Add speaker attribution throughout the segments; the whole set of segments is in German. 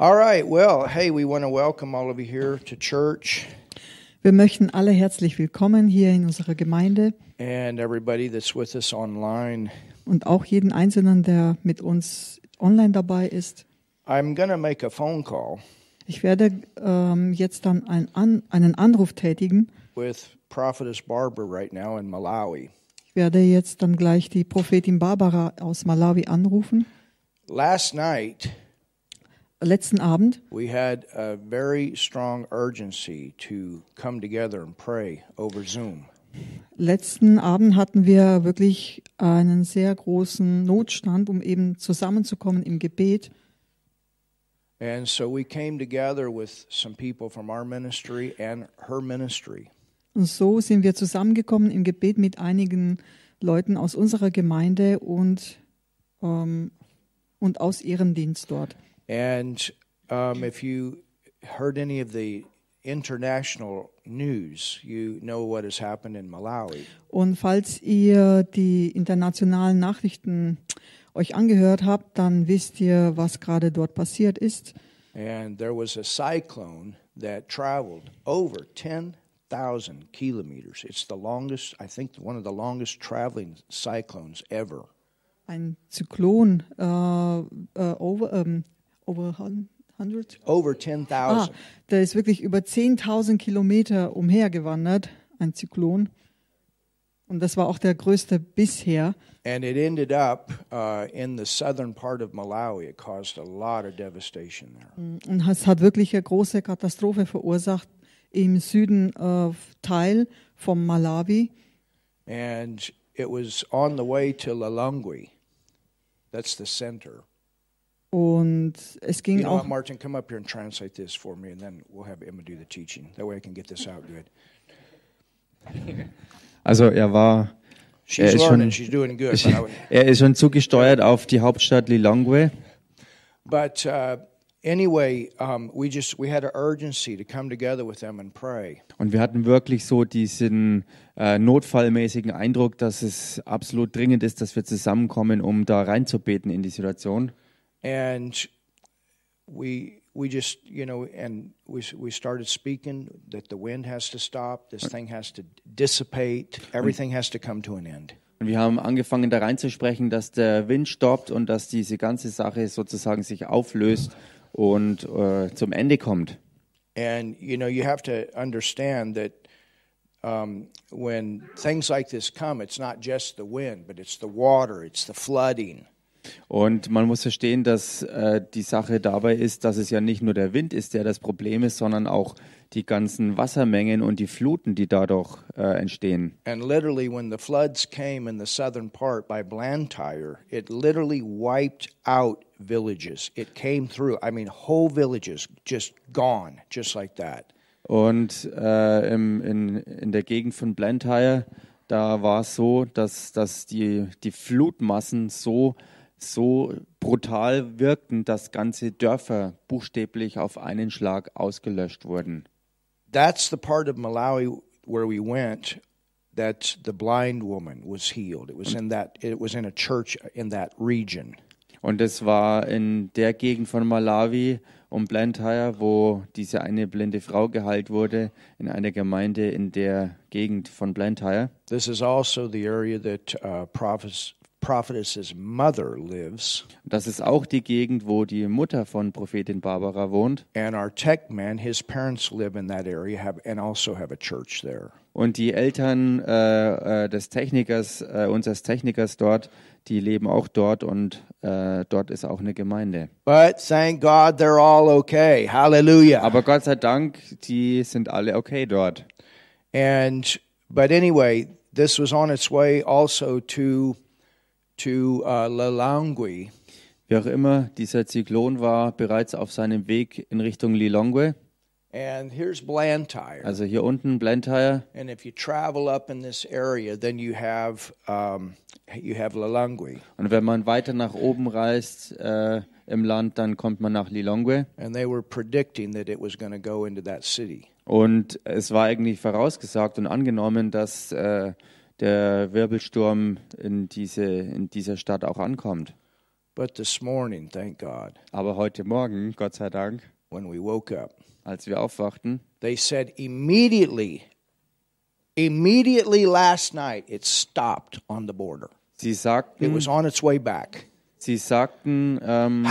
Speaker 1: All right. Well, hey, we want to welcome all of you here to church
Speaker 2: Wir möchten alle herzlich willkommen hier in unserer Gemeinde
Speaker 1: and everybody that's with us online.
Speaker 2: und auch jeden Einzelnen, der mit uns online dabei ist.
Speaker 1: I'm going to make a phone call
Speaker 2: Ich werde ähm, jetzt dann ein An einen Anruf tätigen.
Speaker 1: with Prophetess Barbara right now in Malawi.
Speaker 2: Ich werde jetzt dann gleich die Prophetin Barbara aus Malawi anrufen.
Speaker 1: Last night,
Speaker 2: Letzten Abend
Speaker 1: we had a very strong urgency to come together and pray over Zoom.
Speaker 2: Letzten Abend hatten wir wirklich einen sehr großen Notstand, um eben zusammenzukommen im Gebet.
Speaker 1: And so we came together with some people from our ministry and her ministry.
Speaker 2: Und so sind wir zusammengekommen im Gebet mit einigen Leuten aus unserer Gemeinde und, ähm, und aus ihrem Dienst dort.
Speaker 1: And um, if you heard any of the international news, you know what has happened in Malawi.
Speaker 2: Und falls ihr die internationalen Nachrichten euch angehört habt, dann wisst ihr, was gerade dort passiert ist.
Speaker 1: And there was a cyclone that traveled over 10,000 kilometers. It's the longest, I think, one of the longest traveling cyclones ever.
Speaker 2: Ein Zyklon äh, äh, over, ähm, over 100?
Speaker 1: Over
Speaker 2: Ah,
Speaker 1: 10,000.
Speaker 2: der ist wirklich über 10.000 Kilometer umhergewandert, ein Zyklon. Und das war auch der größte bisher.
Speaker 1: And it ended up uh, in the southern part of Malawi. It caused a lot of devastation there.
Speaker 2: Und es hat wirklich eine große Katastrophe verursacht im Süden äh, Teil vom Malawi.
Speaker 1: And it was on the way to Lalangwe. That's the center.
Speaker 2: Und es ging
Speaker 1: You know
Speaker 2: auch
Speaker 1: what, Martin? Come up here and translate this for me, and then we'll have Emma do the teaching. That way I can get this out good.
Speaker 3: Also er war,
Speaker 1: She's
Speaker 3: Er ist
Speaker 1: learning.
Speaker 3: schon-
Speaker 1: She's doing good. But, I would-
Speaker 3: er ist schon zugesteuert auf die Hauptstadt Lilongwe.
Speaker 1: but uh, anyway, um, we just we had an urgency to come together with them and pray.
Speaker 3: Und wir hatten wirklich so diesen äh, notfallmäßigen Eindruck, dass es absolut dringend ist, dass wir zusammenkommen, um da reinzubeten in die Situation.
Speaker 1: And we we just you know and we we started speaking that the wind has to stop this thing has to dissipate everything has to come to an end
Speaker 3: Und wir haben angefangen, da reinzusprechen, dass der Wind stoppt und dass diese ganze Sache sozusagen sich auflöst und äh, zum Ende kommt.
Speaker 1: and you know you have to understand that um, when things like this come it's not just the wind but it's the water it's the flooding
Speaker 3: Und man muss verstehen, dass äh, die Sache dabei ist, dass es ja nicht nur der Wind ist, der das Problem ist, sondern auch die ganzen Wassermengen und die Fluten, die dadurch äh, entstehen.
Speaker 1: and literally when the floods came in the southern part by blantyre it literally wiped out villages it came through i mean whole villages just gone just like that
Speaker 3: Und äh, im, in, in der Gegend von Blantyre, da war es so, dass, dass die, die Flutmassen so, so brutal wirkten, dass ganze Dörfer buchstäblich auf einen Schlag ausgelöscht wurden.
Speaker 1: that's the part of malawi where we went that the blind woman was healed it was in that it was in a church in that region
Speaker 3: Und es war in der Gegend von Malawi um Blantyre, wo diese eine blinde Frau geheilt wurde, in einer Gemeinde in der Gegend von Blantyre.
Speaker 1: this is also the area that uh, prophetess, prophetess's mother lives
Speaker 3: Das ist auch die Gegend, wo die Mutter von Prophetin Barbara wohnt.
Speaker 1: and our tech man his parents live in that area have and also have a church there
Speaker 3: Und die Eltern äh, äh, des Technikers, äh, unseres Technikers dort, die leben auch dort und äh, dort ist auch eine Gemeinde.
Speaker 1: But thank God they're all okay. Hallelujah.
Speaker 3: Aber Gott sei Dank, die sind alle okay dort.
Speaker 1: And but anyway, this was on its way also to to uh, Lalangwe,
Speaker 3: Wie auch immer, dieser Zyklon war bereits auf seinem Weg in Richtung Lilongwe,
Speaker 1: and here's Blantyre.
Speaker 3: also hier unten Blantyre.
Speaker 1: And if you travel up in this area, then you have um, you have Lalangwe,
Speaker 3: Und wenn man weiter nach oben reist äh, im Land, dann kommt man nach Lilongwe.
Speaker 1: and they were predicting that it was going to go into that city.
Speaker 3: Und es war eigentlich vorausgesagt und angenommen, dass äh, der Wirbelsturm in, diese, in dieser Stadt auch ankommt.
Speaker 1: But this morning, thank God,
Speaker 3: Aber heute Morgen, Gott sei Dank,
Speaker 1: when we woke up,
Speaker 3: als wir aufwachten,
Speaker 1: they said immediately, immediately last night, it stopped on the border.
Speaker 3: sie
Speaker 1: It
Speaker 3: sagten,
Speaker 1: was on its way back.
Speaker 3: Sie sagten, ähm,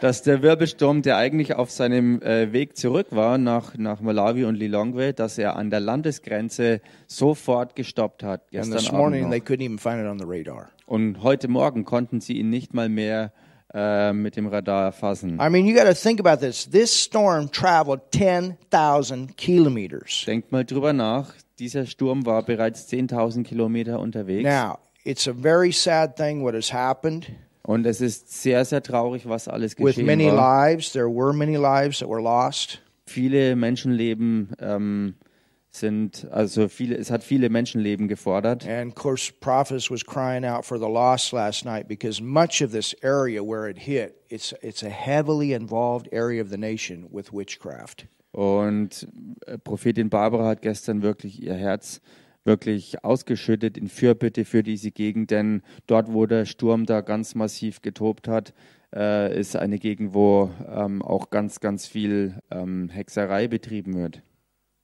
Speaker 3: dass der Wirbelsturm, der eigentlich auf seinem äh, Weg zurück war nach, nach Malawi und Lilongwe, dass er an der Landesgrenze sofort gestoppt hat.
Speaker 1: And
Speaker 3: Gestern
Speaker 1: this
Speaker 3: Abend
Speaker 1: morning,
Speaker 3: noch.
Speaker 1: they couldn't even find it on the radar.
Speaker 3: Und heute Morgen konnten sie ihn nicht mal mehr äh, mit dem Radar erfassen.
Speaker 1: I mean, you got to think about this. This storm traveled 10,000 kilometers.
Speaker 3: Denkt mal drüber nach. Dieser Sturm war bereits 10.000 Kilometer unterwegs.
Speaker 1: Now, it's a very sad thing what has happened
Speaker 3: Und es ist sehr, sehr traurig, was alles
Speaker 1: with
Speaker 3: geschehen
Speaker 1: many
Speaker 3: war.
Speaker 1: lives. There were many lives that were lost.
Speaker 3: Viele Menschenleben ähm, sind, also viele, es hat viele Menschenleben gefordert.
Speaker 1: And of course, Prophetess was crying out for the lost last night because much of this area where it hit, it's, it's a heavily involved area of the nation with witchcraft.
Speaker 3: Und äh, Prophetin Barbara hat gestern wirklich ihr Herz wirklich ausgeschüttet in Fürbitte für diese Gegend, denn dort, wo der Sturm da ganz massiv getobt hat, äh, ist eine Gegend, wo ähm, auch ganz, ganz viel ähm, Hexerei betrieben wird.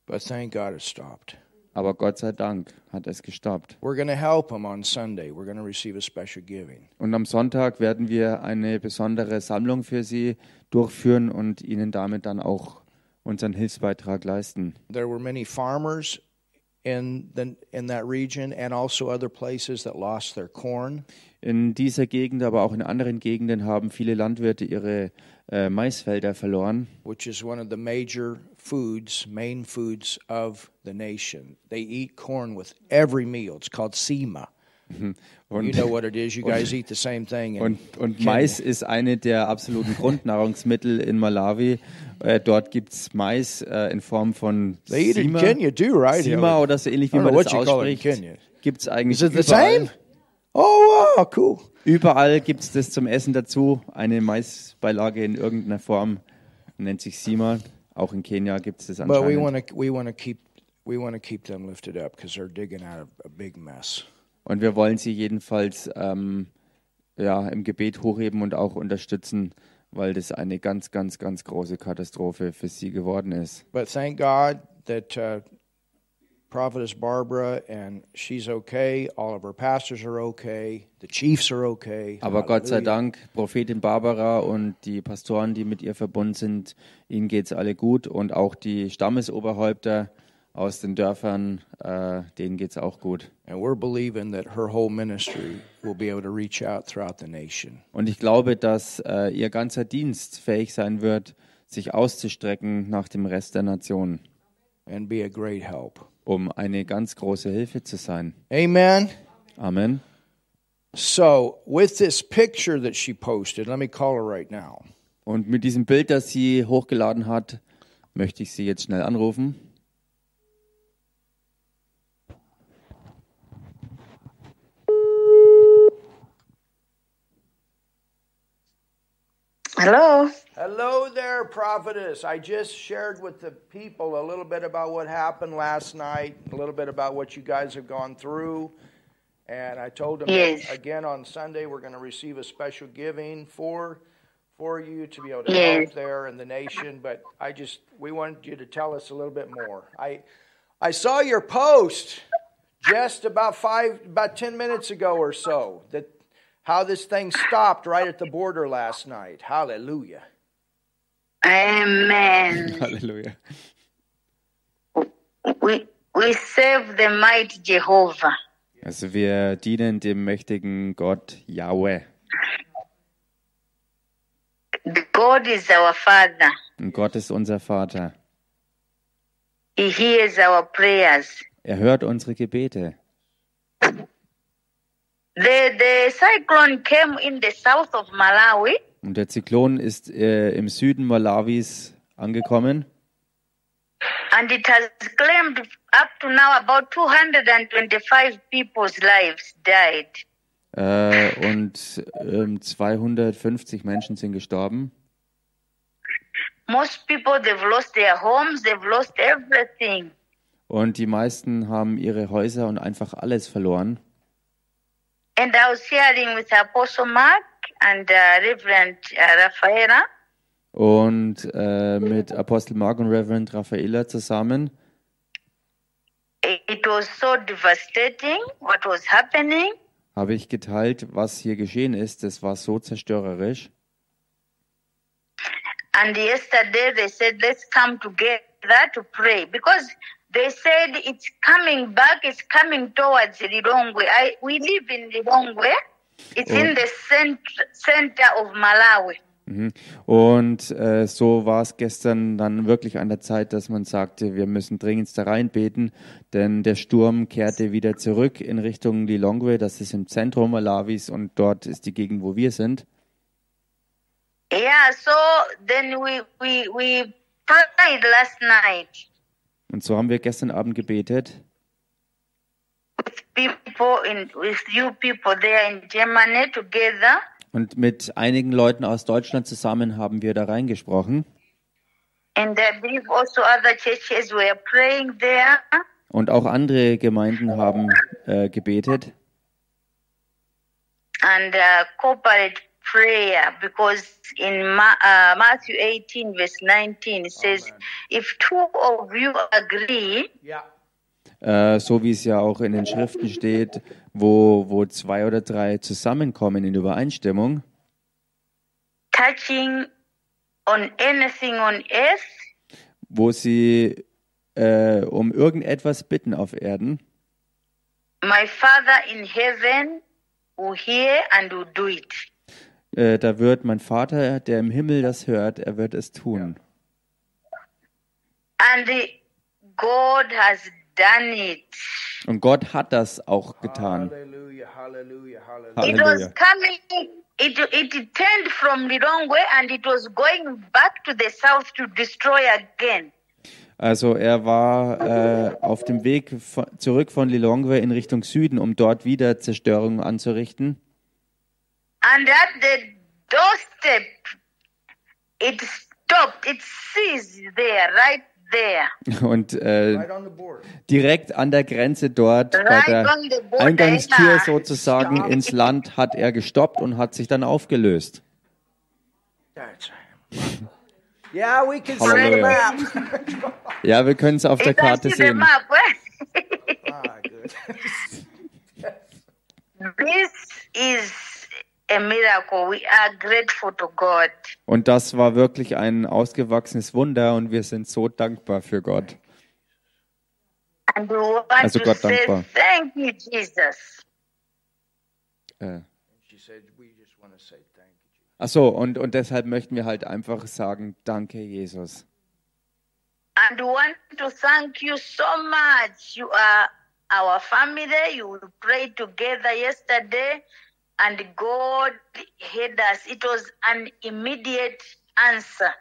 Speaker 1: But thank God it stopped.
Speaker 3: Aber Gott sei Dank hat es gestoppt.
Speaker 1: We're going to help them on Sunday. We're going to receive a special giving.
Speaker 3: Und am Sonntag werden wir eine besondere Sammlung für Sie durchführen und Ihnen damit dann auch unseren Hilfsbeitrag leisten.
Speaker 1: There were many farmers in the in that region and also other places that lost their corn.
Speaker 3: In dieser Gegend, aber auch in anderen Gegenden haben viele Landwirte ihre äh, Maisfelder verloren.
Speaker 1: which is one of the major foods, main foods of the nation. They eat corn with every meal. It's called sema. You
Speaker 3: Und,
Speaker 1: know what it is. You guys eat the same thing. in
Speaker 3: und, und
Speaker 1: Kenya.
Speaker 3: Mais ist eine der absoluten Grundnahrungsmittel in Malawi. Äh, dort gibt es Mais äh, in Form von
Speaker 1: They
Speaker 3: Sima,
Speaker 1: Kenya too, right?
Speaker 3: Sima oder so ähnlich, wie man das ausspricht. Gibt es eigentlich
Speaker 1: Is it the
Speaker 3: überall.
Speaker 1: same? Oh wow, cool.
Speaker 3: Überall gibt es das zum Essen dazu. Eine Maisbeilage in irgendeiner Form nennt sich Sima. Auch in Kenia gibt es das
Speaker 1: But we
Speaker 3: anscheinend.
Speaker 1: to we want to keep we keep them lifted up because they're digging out a big mess.
Speaker 3: Und wir wollen sie jedenfalls ähm, ja, im Gebet hochheben und auch unterstützen, weil das eine ganz, ganz, ganz große Katastrophe für sie geworden ist.
Speaker 1: But thank God that uh, Prophetess Barbara and she's okay. All of her pastors are okay. The chiefs are okay.
Speaker 3: Aber Gott sei. Dank, Prophetin Barbara und die Pastoren, die mit ihr verbunden sind, ihnen geht es alle gut. Und auch die Stammesoberhäupter aus den Dörfern, äh, denen geht es auch gut.
Speaker 1: And we're believing that her whole ministry will be able to reach out throughout the nation.
Speaker 3: Und ich glaube, dass äh, ihr ganzer Dienst fähig sein wird, sich auszustrecken nach dem Rest der Nation,
Speaker 1: and be a great help.
Speaker 3: um eine ganz große Hilfe zu sein.
Speaker 1: Amen.
Speaker 3: Amen.
Speaker 1: So, with this picture that she posted, let me call her right now.
Speaker 3: Und mit diesem Bild, das sie hochgeladen hat, möchte ich sie jetzt schnell anrufen.
Speaker 4: Hello.
Speaker 1: Hello there, prophetess. I just shared with the people a little bit about what happened last night, a little bit about what you guys have gone through. And I told them
Speaker 4: Yes.
Speaker 1: again on Sunday we're going to receive a special giving for for you to be able to
Speaker 4: Yes.
Speaker 1: help there in the nation. But I just we wanted you to tell us a little bit more. I I saw your post just about five about ten minutes ago or so that how this thing stopped right at the border last night. Hallelujah.
Speaker 4: Amen.
Speaker 3: Halleluja.
Speaker 4: we we serve the mighty Jehovah.
Speaker 3: Also wir dienen dem mächtigen Gott Yahweh.
Speaker 4: God is our Father.
Speaker 3: Und Gott ist unser Vater.
Speaker 4: He hears our prayers.
Speaker 3: Er hört unsere Gebete.
Speaker 4: The the cyclone came in the south of Malawi
Speaker 3: Und der Zyklon ist äh, im Süden Malawis angekommen.
Speaker 4: and it has claimed up to now about 225 people's lives died.
Speaker 3: Äh, und ähm, 250 Menschen sind gestorben.
Speaker 4: Most people they've lost their homes, they've lost everything.
Speaker 3: Und die meisten haben ihre Häuser und einfach alles verloren.
Speaker 4: And I was sharing with Apostle Mark and uh, Reverend uh, Rafaela.
Speaker 3: Und äh, mit Apostel Mark und Reverend Raffaella zusammen.
Speaker 4: It it was so devastating what was happening.
Speaker 3: habe ich geteilt, was hier geschehen ist. Das war so zerstörerisch.
Speaker 4: And yesterday they said, let's come together to pray because they said it's coming back, it's coming towards Lilongwe. I, we live in Lilongwe. It's in the cent- center of Malawi.
Speaker 3: Mhm. Und äh, so war es gestern dann wirklich an der Zeit, dass man sagte, wir müssen dringend da reinbeten, denn der Sturm kehrte wieder zurück in Richtung Lilongwe, das ist im Zentrum Malawis und dort ist die Gegend, wo wir sind.
Speaker 4: Yeah, so then we, we, we prayed last night
Speaker 3: Und so haben wir gestern Abend gebetet und mit einigen Leuten aus Deutschland zusammen haben wir da reingesprochen.
Speaker 4: Also.
Speaker 3: Und auch andere Gemeinden haben äh, gebetet.
Speaker 4: and uh, corporate prayer because in Ma- uh, Matthew 18, verse 19, it says, If two of you agree,
Speaker 1: Yeah.
Speaker 3: Äh, so wie es ja auch in den Schriften steht, wo, wo zwei oder drei zusammenkommen in Übereinstimmung,
Speaker 4: touching on anything on earth,
Speaker 3: wo sie äh, um irgendetwas bitten auf Erden,
Speaker 4: my Father in heaven will hear and will do it.
Speaker 3: Äh, da wird mein Vater, der im Himmel das hört, er wird es tun.
Speaker 4: And God has done it.
Speaker 3: Und Gott hat das auch getan.
Speaker 4: It it, turned from Lilongwe and it was going back to the south to destroy again.
Speaker 3: Also er war äh, auf dem Weg von, zurück von Lilongwe in Richtung Süden, um dort wieder Zerstörung anzurichten.
Speaker 4: And at the doorstep, it stopped. It ceased there, right there.
Speaker 3: Und äh,
Speaker 1: Right on the border.
Speaker 3: direkt an der Grenze dort, bei
Speaker 4: Right
Speaker 3: der
Speaker 4: on the border,
Speaker 3: Eingangstür sozusagen ins Land, hat er gestoppt und hat sich dann aufgelöst.
Speaker 1: That's Yeah, we can see the
Speaker 3: Hallelujah.
Speaker 1: map.
Speaker 3: Ja, wir können es auf der Karte sehen.
Speaker 4: eh?
Speaker 1: ah, good.
Speaker 4: this is a miracle. We are grateful to God.
Speaker 3: Und das war wirklich ein ausgewachsenes Wunder und wir sind so dankbar für Gott.
Speaker 4: And we want
Speaker 3: Also
Speaker 4: to
Speaker 3: Gott
Speaker 4: say
Speaker 3: dankbar.
Speaker 4: thank you, Jesus.
Speaker 3: Äh, ach so, und, und deshalb möchten wir halt einfach sagen, danke Jesus.
Speaker 4: And we want to thank you so much. You are our family. You prayed together yesterday, and God heard us. It was an immediate answer.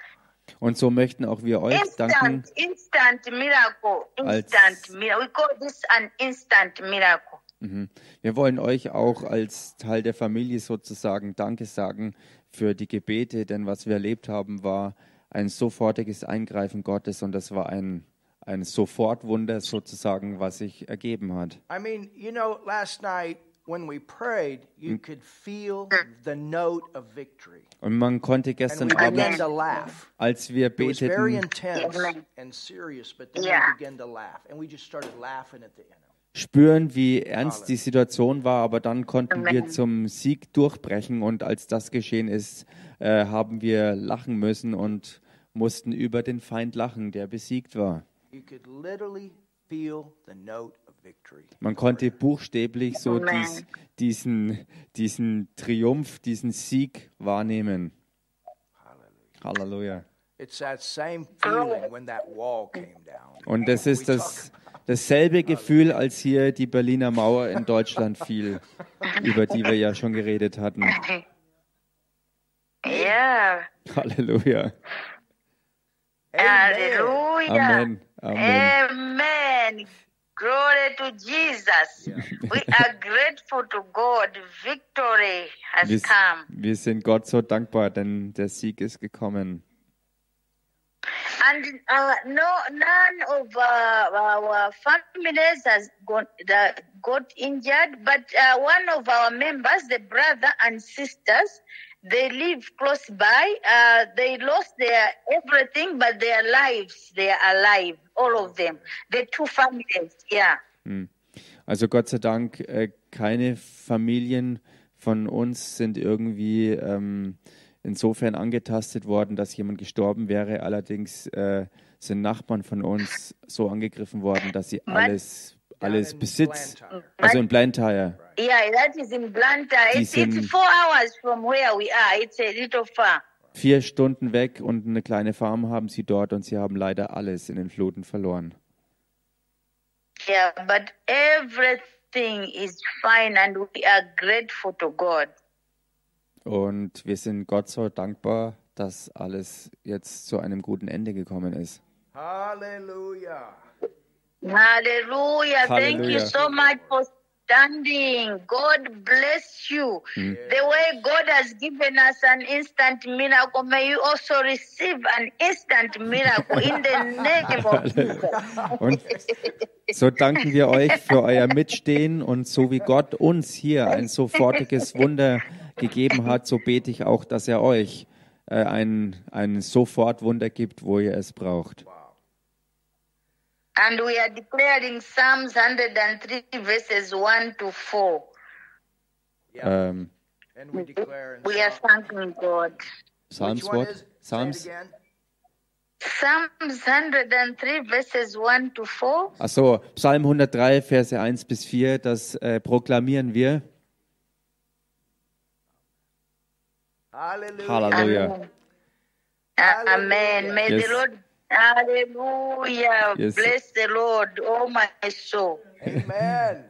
Speaker 3: Und so möchten auch wir euch danken.
Speaker 4: Instant, instant miracle. Instant miracle. We call this an instant miracle.
Speaker 3: Mhm. Wir wollen euch auch als Teil der Familie sozusagen Danke sagen für die Gebete, denn was wir erlebt haben, war ein sofortiges Eingreifen Gottes und das war ein, ein Sofortwunder sozusagen, was sich ergeben hat.
Speaker 1: I mean, you know, last night when we prayed, you could feel the note of victory.
Speaker 3: Und man konnte
Speaker 1: And
Speaker 3: gestern Abend,
Speaker 1: to laugh.
Speaker 3: als wir
Speaker 1: It was very
Speaker 3: beteten,
Speaker 1: intense
Speaker 4: Amen.
Speaker 1: and serious, but then
Speaker 4: Yeah.
Speaker 1: we began to laugh. And we just started laughing at the end.
Speaker 3: spüren, wie ernst die Situation war, aber dann konnten wir zum Sieg durchbrechen und als das geschehen ist, äh, haben wir lachen müssen und mussten über den Feind lachen, der besiegt war.
Speaker 1: You could literally feel the note.
Speaker 3: Man konnte buchstäblich so dies, diesen, diesen Triumph, diesen Sieg wahrnehmen. Halleluja.
Speaker 1: It's that same feeling when that wall came down.
Speaker 3: Und das ist das, dasselbe Gefühl, als hier die Berliner Mauer in Deutschland fiel, über die wir ja schon geredet hatten.
Speaker 4: Yeah.
Speaker 3: Halleluja.
Speaker 4: Hallelujah.
Speaker 3: Amen. Amen.
Speaker 4: Amen. Glory to Jesus. We are grateful to God. Victory has
Speaker 3: Wir,
Speaker 4: come.
Speaker 3: wir sind Gott so dankbar, denn der Sieg ist gekommen.
Speaker 4: and uh, no, none of uh, our families has got, uh, got injured, but uh, one of our members, the brother and sisters, they live close by. Uh, they lost their everything, but their lives, they are alive, all of them. The two families, yeah.
Speaker 3: Also Gott sei Dank, äh, keine Familien von uns sind irgendwie ähm, insofern angetastet worden, dass jemand gestorben wäre. Allerdings äh, sind Nachbarn von uns so angegriffen worden, dass sie alles, alles Besitz, also in Blantyre,
Speaker 4: Yeah, that is in Blantyre. It's, it's
Speaker 3: sind-
Speaker 4: four hours from where we are. It's a little far.
Speaker 3: vier Stunden weg und eine kleine Farm haben sie dort und sie haben leider alles in den Fluten verloren.
Speaker 4: Yeah, but everything is fine and we are grateful to God.
Speaker 3: Und wir sind Gott so dankbar, dass alles jetzt zu einem guten Ende gekommen ist.
Speaker 1: Hallelujah.
Speaker 4: Hallelujah. Thank you so much for standing. God bless you. The way God has given us an instant miracle, may you also receive an instant miracle in the name of Jesus.
Speaker 3: Und so danken wir euch für euer Mitstehen und so wie Gott uns hier ein sofortiges Wunder gegeben hat, so bete ich auch, dass er euch äh, ein, ein Sofortwunder gibt, wo ihr es braucht.
Speaker 4: And we are declaring Psalms 103, verses 1 to 4.
Speaker 3: Ähm,
Speaker 1: And we declare in
Speaker 4: We are
Speaker 1: Psalm-
Speaker 4: thanking God.
Speaker 3: Psalms what? Psalms?
Speaker 4: Psalms 103, verses 1 to 4.
Speaker 3: Achso, Psalm 103, Verse 1 bis 4, das äh, proklamieren wir.
Speaker 1: Hallelujah.
Speaker 3: Halleluja.
Speaker 4: Amen. May
Speaker 3: Yes.
Speaker 4: the Lord, hallelujah.
Speaker 3: Yes.
Speaker 4: Bless the Lord, oh my soul.
Speaker 1: Amen.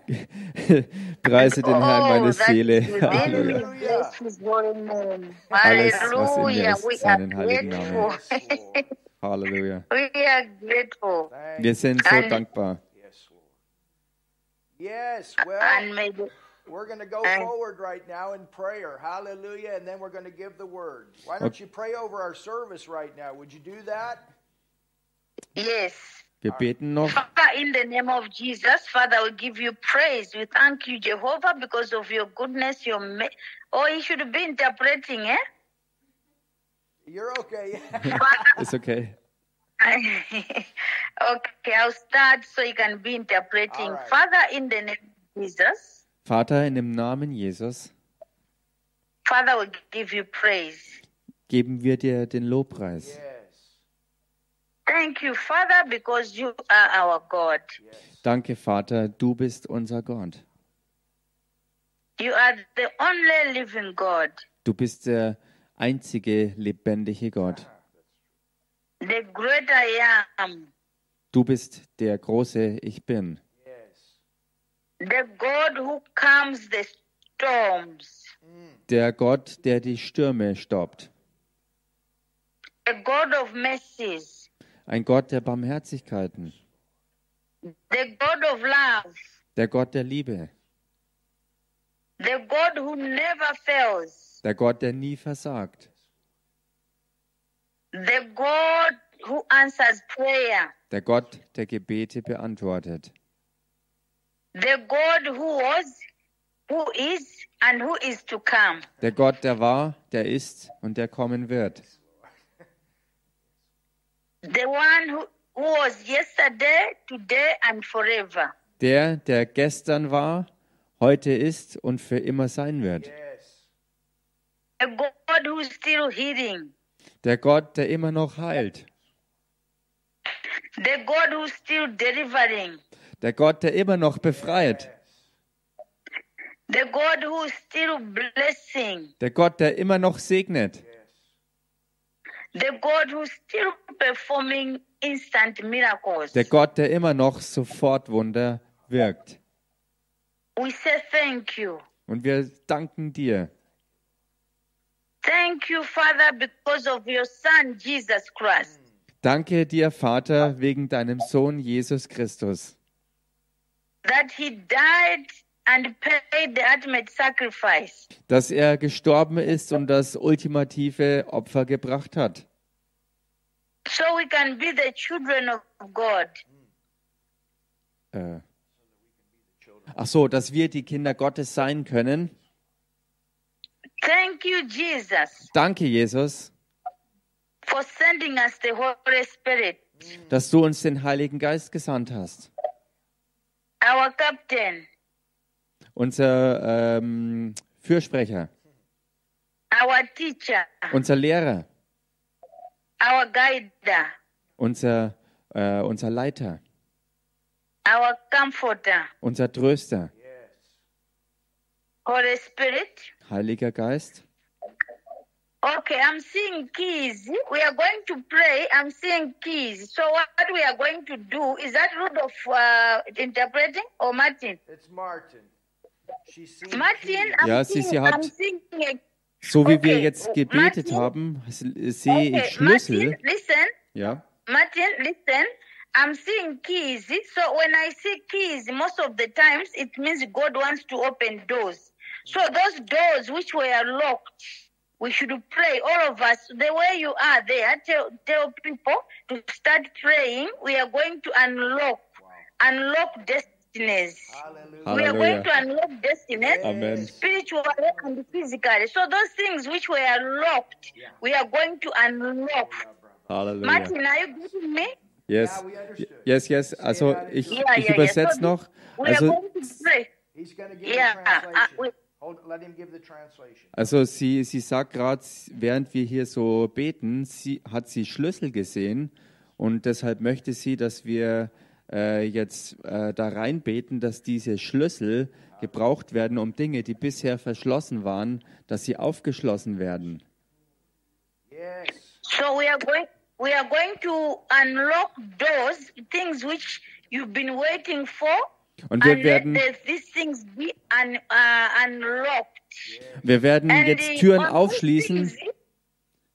Speaker 3: Preise den Herrn, meine
Speaker 4: Oh, that
Speaker 3: Seele.
Speaker 4: is within me.
Speaker 3: Halleluja.
Speaker 4: Bless his holy name.
Speaker 3: Alles, was in mir
Speaker 4: Hallelujah.
Speaker 3: ist,
Speaker 4: We are
Speaker 3: seinen heiligen Namen.
Speaker 4: grateful.
Speaker 3: Halleluja.
Speaker 4: we are grateful.
Speaker 1: Thank
Speaker 3: Wir sind so
Speaker 4: And-
Speaker 3: dankbar.
Speaker 1: Yes, Lord. Yes, well,
Speaker 4: And may
Speaker 1: we're going to go
Speaker 4: and-
Speaker 1: forward right now in prayer. Hallelujah. And then we're going to give the word. Why don't
Speaker 3: Okay.
Speaker 1: you pray over our service right now? Would you do that?
Speaker 4: Yes.
Speaker 3: Wir beten noch.
Speaker 4: Father, in the name of Jesus, Father, we give you praise. We thank you, Jehovah, because of your goodness, your ma- oh, he should be interpreting, eh?
Speaker 1: You're okay.
Speaker 3: Ist okay.
Speaker 4: okay, I'll start so you can be interpreting.
Speaker 1: Right.
Speaker 4: Father, in the name of Jesus,
Speaker 3: Vater, in dem Namen Jesus
Speaker 4: Father, we give you praise.
Speaker 3: geben wir dir den Lobpreis.
Speaker 1: yes.
Speaker 4: Thank you, Father, because you are our God.
Speaker 3: Danke, Vater, du bist unser Gott.
Speaker 4: You are the only living God,
Speaker 3: Du bist der einzige lebendige Gott.
Speaker 4: the great I am,
Speaker 3: Du bist der große Ich bin.
Speaker 4: The God who calms the storms,
Speaker 3: Der Gott, der die Stürme stoppt.
Speaker 4: the God of mercies,
Speaker 3: Ein Gott der Barmherzigkeiten.
Speaker 4: the God of love,
Speaker 3: Der Gott der Liebe.
Speaker 4: the God who never fails,
Speaker 3: Der Gott, der nie versagt.
Speaker 4: the God who answers prayer,
Speaker 3: Der Gott, der Gebete beantwortet.
Speaker 4: the God who was, who is, and who is to come.
Speaker 3: Der Gott, der war, der ist und der kommen wird.
Speaker 4: The one who, who was yesterday, today, and forever.
Speaker 3: Der, der gestern war, heute ist und für immer sein wird.
Speaker 1: Yes.
Speaker 4: A God who is still healing.
Speaker 3: Der Gott, der immer noch heilt.
Speaker 4: The God who is still delivering.
Speaker 3: Der Gott, der immer noch befreit.
Speaker 4: The God who is still blessing.
Speaker 3: Der Gott, der immer noch segnet.
Speaker 4: The God who is still performing instant miracles.
Speaker 3: Der Gott, der immer noch sofort Wunder wirkt.
Speaker 4: We say thank you.
Speaker 3: Und wir danken dir.
Speaker 4: Thank you, Father, because of your Son, Jesus Christ.
Speaker 3: Danke dir, Vater, wegen deinem Sohn Jesus Christus,
Speaker 4: That he died and paid the ultimate sacrifice.
Speaker 3: dass er gestorben ist und das ultimative Opfer gebracht hat,
Speaker 4: so we can be the children of God.
Speaker 3: Äh, ach so, dass wir die Kinder Gottes sein können.
Speaker 4: Thank you, Jesus,
Speaker 3: Danke, Jesus,
Speaker 4: for sending us the Holy Spirit,
Speaker 3: dass du uns den Heiligen Geist gesandt hast.
Speaker 4: our captain,
Speaker 3: Unser ähm, Fürsprecher,
Speaker 4: our teacher,
Speaker 3: unser Lehrer,
Speaker 4: our guider,
Speaker 3: unser, äh, unser Leiter,
Speaker 4: our comforter.
Speaker 3: unser Tröster,
Speaker 4: Holy Spirit.
Speaker 3: Heiliger Geist.
Speaker 4: Okay, I'm seeing keys. We are going to pray. I'm seeing keys. So what we are going to do is that Rudolph uh, interpreting or Martin?
Speaker 1: It's Martin. She's seen
Speaker 4: Martin,
Speaker 1: keys.
Speaker 4: I'm,
Speaker 3: Ja, sie-
Speaker 4: seeing,
Speaker 3: sie hat-
Speaker 4: I'm seeing a
Speaker 3: So wie wir
Speaker 4: Okay,
Speaker 3: jetzt
Speaker 4: oh,
Speaker 3: gebetet
Speaker 4: Martin?
Speaker 3: haben, sehe
Speaker 4: Okay,
Speaker 3: ich Schlüssel.
Speaker 4: Martin, listen.
Speaker 3: Ja.
Speaker 4: Martin, listen. I'm seeing keys. So when I see keys, most of the times it means God wants to open doors. So those doors which were locked, we should pray. All of us, the way you are there, tell, tell people to start praying. We are going to unlock, unlock destinies. We are going to unlock destinies
Speaker 3: Amen.
Speaker 4: spiritually and physically. So those things which were locked, we are going to unlock.
Speaker 3: Halleluja.
Speaker 4: Martin, are you getting me?
Speaker 3: Yes.
Speaker 1: Yeah.
Speaker 3: Yes, yes. Also ich,
Speaker 4: Yeah,
Speaker 3: ich
Speaker 4: yeah,
Speaker 3: übersetze
Speaker 4: yeah. So
Speaker 3: noch.
Speaker 4: We are
Speaker 3: Also,
Speaker 4: going to pray.
Speaker 1: He's going to give
Speaker 4: Yeah,
Speaker 1: the translation.
Speaker 4: we-
Speaker 1: Hold, let him give the translation.
Speaker 3: also sie, sie sagt gerade, während wir hier so beten, sie, hat sie Schlüssel gesehen und deshalb möchte sie, dass wir äh, jetzt äh, da reinbeten, dass diese Schlüssel gebraucht werden, um Dinge, die bisher verschlossen waren, dass sie aufgeschlossen werden.
Speaker 4: So we are going we are going to unlock doors, things which you've been waiting for.
Speaker 3: Und wir
Speaker 4: and
Speaker 3: werden,
Speaker 4: uh, unlocked.
Speaker 3: wir werden jetzt Türen aufschließen.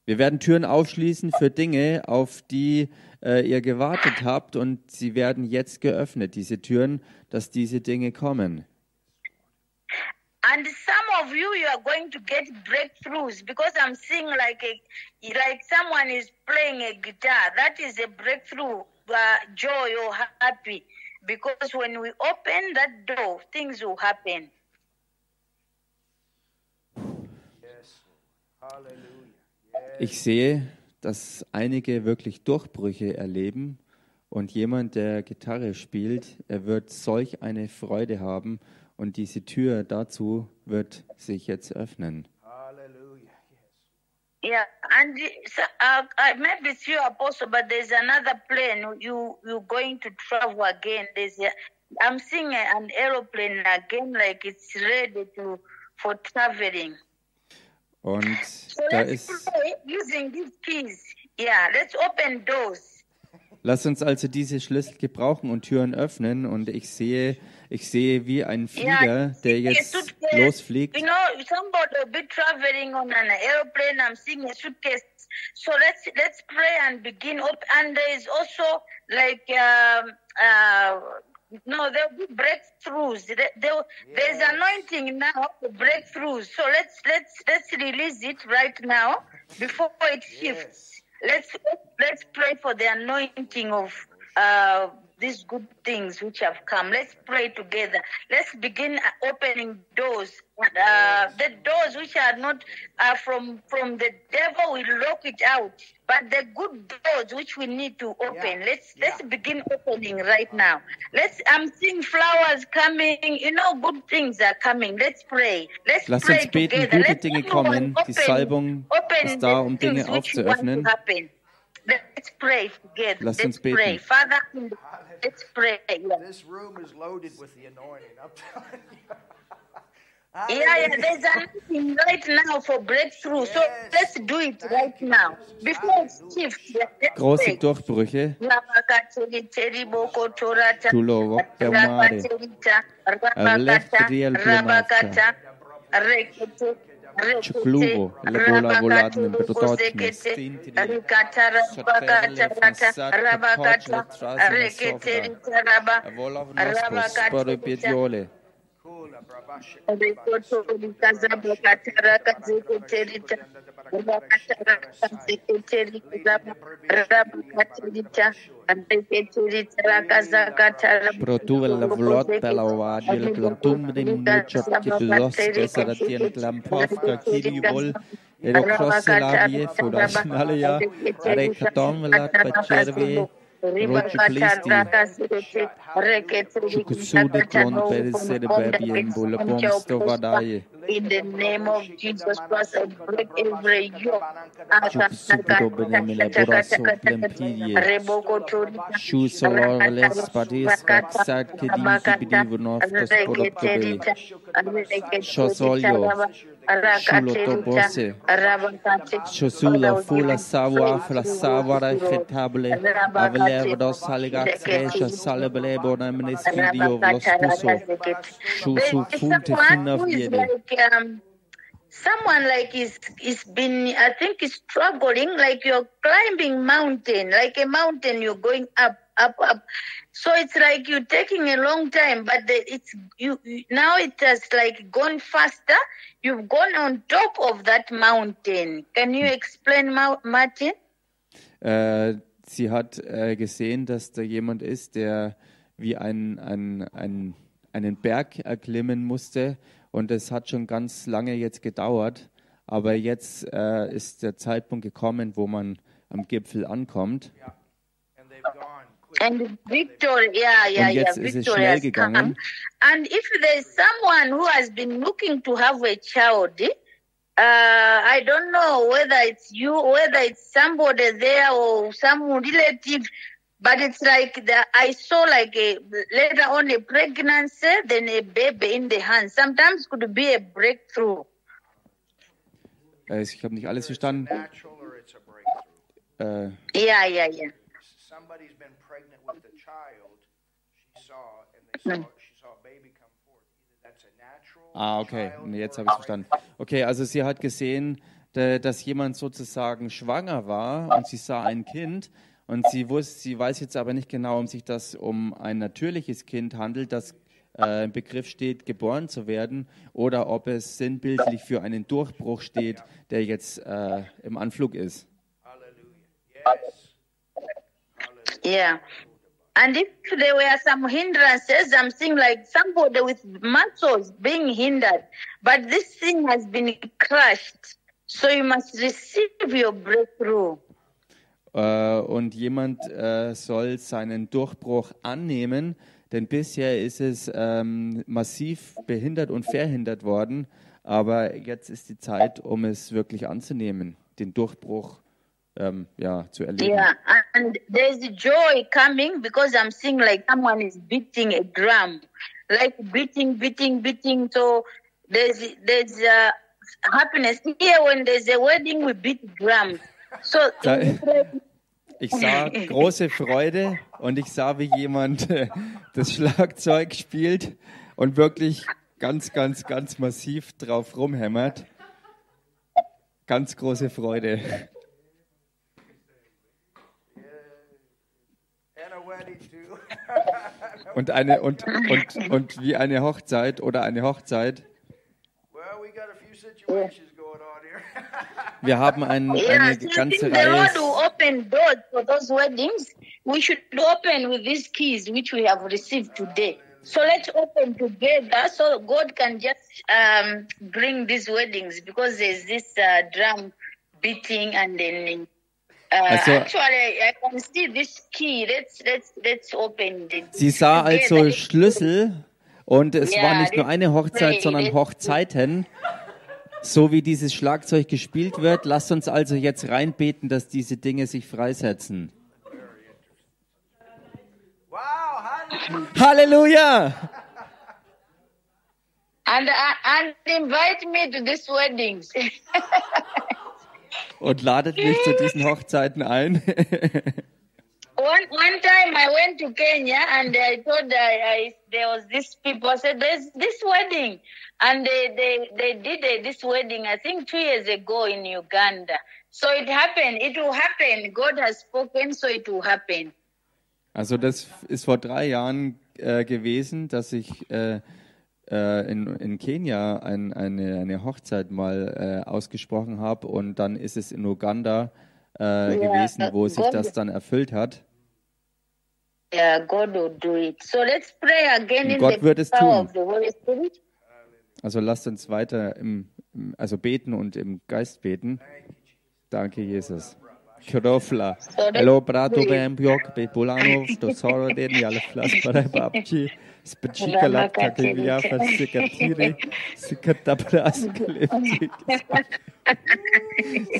Speaker 3: Wir werden Türen aufschließen für Dinge, auf die äh, ihr gewartet habt und sie werden jetzt geöffnet, diese Türen, dass diese Dinge kommen.
Speaker 4: And some of you, you are going to get breakthroughs because I'm seeing like a, like someone is playing a guitar. That is a breakthrough, uh, joy or happy. Because when we open that door, things will happen.
Speaker 1: Yes. Hallelujah.
Speaker 3: Ich sehe, dass einige wirklich Durchbrüche erleben und jemand, der Gitarre spielt, er wird solch eine Freude haben und diese Tür dazu wird sich jetzt öffnen.
Speaker 1: Hallelujah.
Speaker 4: Yeah, and so, uh, maybe it's you, Apostle, but there's another plane. You you going to travel again? There's a, I'm seeing a, an aeroplane again, like it's ready to for traveling.
Speaker 3: Und
Speaker 4: So
Speaker 3: da
Speaker 4: let's
Speaker 3: ist,
Speaker 4: pray using these keys. Yeah, let's open doors.
Speaker 3: lass uns also diese Schlüssel gebrauchen und Türen öffnen und ich sehe, ich sehe wie ein Flieger, der jetzt
Speaker 4: suitcase.
Speaker 3: losfliegt.
Speaker 4: You know, somebody will be traveling on an airplane. I'm seeing a suitcase. So let's let's pray and begin. Up, and there is also like um, uh, no, there'll be breakthroughs. There, there- There's anointing now for breakthroughs. So let's let's let's release it right now before it shifts. Let's let's pray for the anointing of uh, these good things which have come. Let's pray together. Let's begin uh, opening doors. Uh, the doors which are not uh, from from the devil, we lock it out. But the good doors which we need to open,
Speaker 1: Yeah.
Speaker 4: let's let's
Speaker 1: Yeah.
Speaker 4: begin opening right now. Let's. I'm seeing flowers coming. You know, good things are coming. Let's pray. Let's
Speaker 3: Lasst
Speaker 4: pray
Speaker 3: uns beten,
Speaker 4: together.
Speaker 3: gute
Speaker 4: Let's
Speaker 3: Dinge
Speaker 4: everyone
Speaker 3: kommen. Die
Speaker 4: open-
Speaker 3: Salbung
Speaker 4: open
Speaker 3: ist da,
Speaker 4: the
Speaker 3: um Dinge
Speaker 4: things which you want
Speaker 3: aufzuöffnen.
Speaker 4: To happen. Let's pray together.
Speaker 3: Lasst
Speaker 4: Let's
Speaker 3: uns beten.
Speaker 4: pray. Father, in let's pray. Yeah.
Speaker 1: This room is loaded with the anointing. I'm telling you.
Speaker 4: Yeah, yeah,
Speaker 1: Hallelujah.
Speaker 4: there's anointing right now for breakthrough. So let's do it
Speaker 1: Thank
Speaker 4: right
Speaker 1: you,
Speaker 4: now. Before it
Speaker 1: Hallelujah.
Speaker 4: shifts, yeah, let's
Speaker 3: Große
Speaker 4: pray.
Speaker 3: Durchbrüche.
Speaker 4: pluvo,
Speaker 3: le bola volatile
Speaker 4: impetuotine, stintile,
Speaker 3: sotterle fissate, coccile, trasile sopra, volavno sporo e piediole, Протувала влота лавадил клотумдин мучок титулоске саратиен кламповка кирюбол Ero crosse labie, furaj malja, rektom lat pa cervi, rekiplisti shukusude
Speaker 4: in the name of Jesus Christ and break every yoke.
Speaker 3: Shuloto bose Shosula fula sawa fla savara chetable Avelev dos saligat fresha salebele bonamnes video vlos puso Shusu funte fina viede.
Speaker 4: like someone like is is been I think is struggling like you're climbing mountain like a mountain you're going up up up so it's like you're taking a long time but the, it's you, you now it has like gone faster you've gone on top of that mountain can you explain Ma- Martin
Speaker 3: Äh, sie hat äh, gesehen, dass da jemand ist, der wie ein, ein, ein, einen Berg erklimmen musste. Und es hat schon ganz lange jetzt gedauert. Aber jetzt äh, ist der Zeitpunkt gekommen, wo man am Gipfel ankommt.
Speaker 1: Quick.
Speaker 4: And Victoria, yeah, yeah,
Speaker 3: Und jetzt
Speaker 4: yeah.
Speaker 3: ist es schnell
Speaker 4: has
Speaker 3: gegangen.
Speaker 4: come. And if there's someone who has been looking to have a child, uh, I don't know whether it's you, whether it's somebody there or some relative, but it's like the, I saw like a later on a pregnancy, then a baby in the hand. Sometimes could be a breakthrough.
Speaker 3: Äh, ich habe nicht alles verstanden.
Speaker 1: Natural or it's a breakthrough.
Speaker 3: Äh,
Speaker 4: Yeah, yeah, yeah.
Speaker 3: Ah, okay. Nee, Jetzt habe ich
Speaker 1: a
Speaker 3: verstanden. Okay, also sie hat gesehen, da- dass jemand sozusagen schwanger war und sie sah ein Kind und sie wusste, sie weiß jetzt aber nicht genau, ob sich das um ein natürliches Kind handelt, das äh, im Begriff steht, geboren zu werden, oder ob es sinnbildlich für einen Durchbruch steht, der jetzt äh, im Anflug ist.
Speaker 1: Yes.
Speaker 4: Yeah. And if there were some hindrances, I'm seeing like somebody with muscles being hindered, but this thing has been crushed. So you must receive your breakthrough.
Speaker 3: Äh, und jemand äh, soll seinen Durchbruch annehmen, denn bisher ist es ähm, massiv behindert und verhindert worden. Aber jetzt ist die Zeit, um es wirklich anzunehmen, den Durchbruch ähm, ja, zu erleben.
Speaker 4: Yeah. And there's joy coming because I'm seeing like someone is beating a drum, like beating, beating, beating. So there's there's uh, happiness here when there's a wedding. We beat drums. So
Speaker 3: Ich sah große Freude und ich sah, wie jemand äh, das Schlagzeug spielt und wirklich ganz, ganz, ganz massiv drauf rumhämmert. Ganz große Freude.
Speaker 1: And a wedding too.
Speaker 3: Und eine und, und, und wie eine Hochzeit oder eine Hochzeit.
Speaker 1: well, we got a few situations going on here.
Speaker 3: Wir haben ein, eine ganze Reihe.
Speaker 4: will open doors for those weddings. We should open with these keys which we have received today. So let's open together so God can just um, bring these weddings because there's this uh, drum beating and then. Uh,
Speaker 3: Also-
Speaker 4: this.
Speaker 3: Sie sah also. Schlüssel und es war nicht nur eine Hochzeit, sondern Hochzeiten. So wie dieses Schlagzeug gespielt wird, lasst uns also jetzt reinbeten, dass diese Dinge sich freisetzen.
Speaker 1: wow.
Speaker 3: Halleluja!
Speaker 4: And and invite me to these weddings.
Speaker 3: Und ladet mich zu diesen Hochzeiten ein.
Speaker 4: One one time I went to Kenya and I told I, I there was this people said there's this wedding and they they, they did uh, this wedding I think two years ago in Uganda. So it happened. It will happen. God has spoken, so it will happen.
Speaker 3: Also das ist vor drei Jahren äh, gewesen, dass ich äh, äh, in, in Kenia ein, eine, eine Hochzeit mal äh, ausgesprochen habe und dann ist es in Uganda äh, gewesen, wo sich das dann erfüllt hat.
Speaker 4: Yeah, God will do it. So let's pray again in
Speaker 3: Gott
Speaker 4: the
Speaker 3: wird es tun. Also lasst uns weiter im also beten und im Geist beten. Danke, Jesus. Krofla. Hello, brato bem biok be polano sto soro de ni ala flas para babci. Specika lakta ke via fasikatire sikata pras klefti.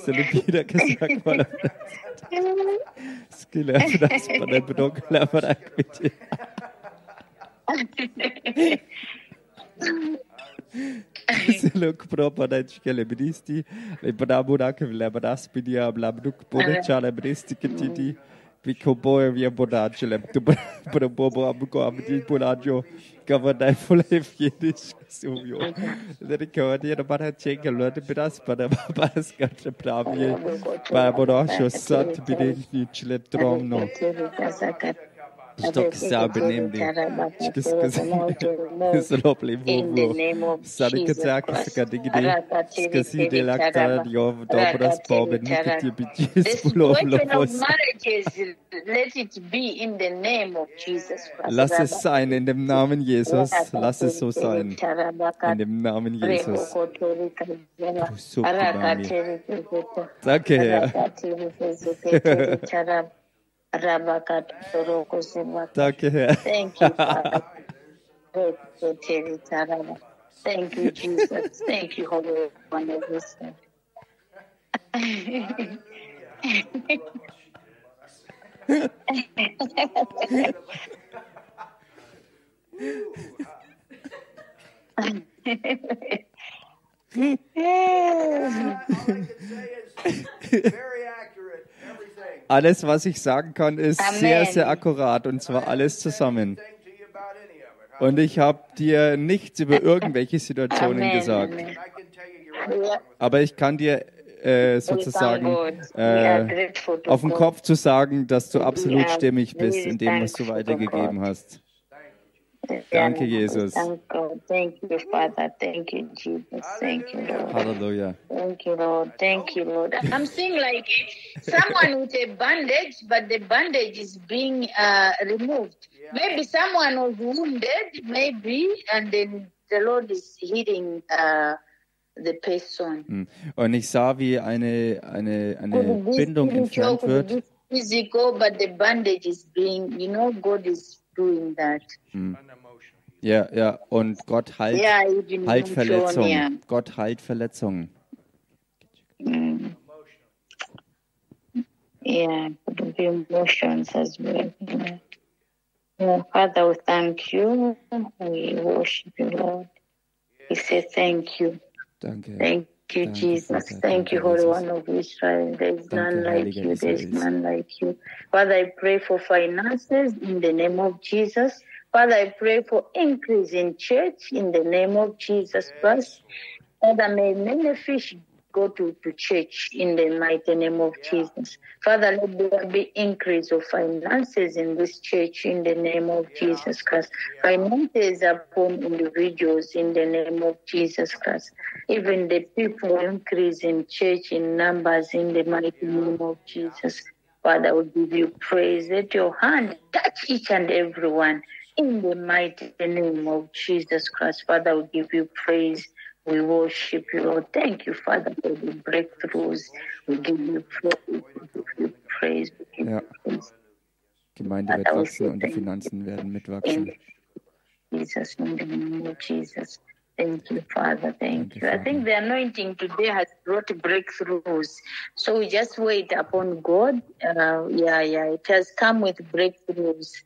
Speaker 3: Selupira ke sakvala. Skila fras para bdok la para kvici. Selok propadajçık bristi, le bana buna kevle bana spidia blam nuk ponecha le bristi kititi. Pico boy via bonaccio le tu per bobo abuco abdi bonaccio cavadai fole fiedish suvio. Le ricordi era para check lo de bras para para scaccia pravie. Para bonaccio sat bidin ci le tromno.
Speaker 4: In the
Speaker 3: vovo.
Speaker 4: name of
Speaker 3: Sarika
Speaker 4: Jesus
Speaker 3: zaka
Speaker 4: Christ.
Speaker 3: saka digidi. Skasi de lakta diov dobras pobe nikiti
Speaker 4: The
Speaker 3: bichis pulo
Speaker 4: situation of
Speaker 3: lovos.
Speaker 4: marriages, let it be in the name of Jesus Christ.
Speaker 3: Lass es sein in dem Namen Jesus. Lass es so sein. In dem Namen Jesus. Danke, Herr. Danke, Herr.
Speaker 4: Thank you, Father. Thank you, Jesus. Thank you, Holy One of Israel.
Speaker 1: Very accurate, everything.
Speaker 3: Alles, was ich sagen kann, ist
Speaker 4: Amen.
Speaker 3: sehr, sehr akkurat und zwar alles zusammen. Und ich habe dir nichts über irgendwelche Situationen
Speaker 4: Amen,
Speaker 3: gesagt. Aber ich kann dir äh, sozusagen äh, auf den. Kopf zu sagen, dass du absolut stimmig bist in dem, was du weitergegeben hast.
Speaker 4: Yeah,
Speaker 3: Danke, Jesus.
Speaker 4: Thank God. Thank you, Father. Thank you, Jesus. Thank you, Lord.
Speaker 3: Hallelujah.
Speaker 4: Thank you, Lord. Thank you, Lord. I'm seeing like someone with a bandage, but the bandage is being uh, removed. Maybe someone was wounded, maybe, and then the Lord is healing uh, the person.
Speaker 3: Hm. Und ich sah, wie eine, eine, eine
Speaker 4: Could be
Speaker 3: Bindung entfernt wird.
Speaker 4: physical, but the bandage is being, you know, God is doing that.
Speaker 3: Ja, ja. Und Gott heilt,
Speaker 4: Yeah,
Speaker 3: heilt
Speaker 4: emotional, yeah.
Speaker 3: Verletzungen. Gott heilt Verletzungen.
Speaker 4: Mm. Yeah, could be emotions as well. Yeah. Yeah, Father, we thank you. We worship you, Lord. We say thank you.
Speaker 3: Danke.
Speaker 4: Thank you, Jesus.
Speaker 3: Vater.
Speaker 4: Thank you,
Speaker 3: Danke,
Speaker 4: Holy
Speaker 3: Jesus.
Speaker 4: One of Israel. There is
Speaker 3: Danke,
Speaker 4: none like
Speaker 3: Heiliger
Speaker 4: you. There is none like you. Father, I pray for finances in the name of Jesus. Father, I pray for increase in church in the name of Jesus Christ. Father, may many fish go to, to church in the mighty name of Jesus. Father, let there be increase of finances in this church in the name of Jesus Christ. Finances upon individuals in the name of Jesus Christ. Even the people increase in church in numbers in the mighty name of Jesus. Father, we give you praise. Let your hand touch each and every one in the mighty name of Jesus Christ. Father, we give you praise. We worship you, Lord. Thank you, Father, for the breakthroughs. We give you praise. We give you praise. We give
Speaker 3: Ja.
Speaker 4: you praise.
Speaker 3: Gemeinde wird wachsen und die Finanzen werden mitwachsen.
Speaker 4: Jesus, in the name of Jesus. Thank you, Father. Thank
Speaker 3: Thank you,
Speaker 4: you. I think the anointing today has brought breakthroughs. So we just wait upon God. Uh, yeah, yeah. It has come with breakthroughs.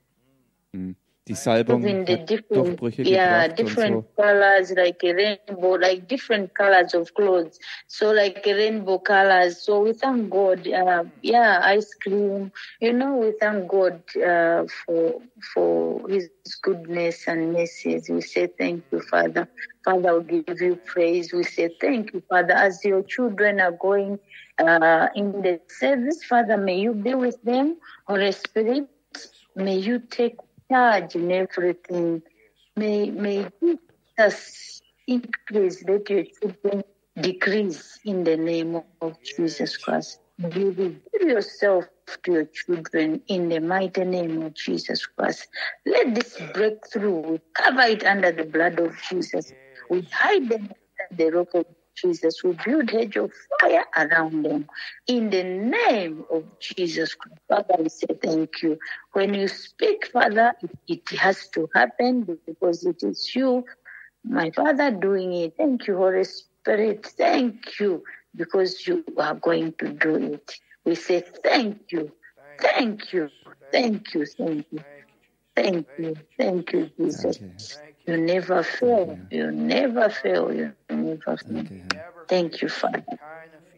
Speaker 3: Die Salbung hat Durchbrüche
Speaker 4: yeah,
Speaker 3: gebracht und
Speaker 4: different
Speaker 3: so.
Speaker 4: colors, like a rainbow, like different colors of clothes. So like a rainbow colors. So we thank God. Uh, yeah, ice cream. You know, we thank God uh, for for His goodness and mercies. We say thank you, Father. Father, we give you praise. We say thank you, Father, as your children are going uh, in the service. Father, may you be with them. Holy Spirit, may you take charge in everything. May may Jesus increase, let your children decrease in the name of Jesus Christ. Reveal yourself to your children in the mighty name of Jesus Christ. Let this breakthrough, we cover it under the blood of Jesus. We hide them under the rock of Jesus. We build hedge of fire around them. In the name of Jesus Christ. Father, we say thank you. When you speak, Father, it, it has to happen because it is you my Father doing it. Thank you, Holy Spirit. Thank you because you are going to do it. We say thank you. Thank you. Thank you. Thank you. Thank you. Thank you, Jesus. You never fail. You never fail. You never fail.
Speaker 3: Danke.
Speaker 4: Thank you, Father.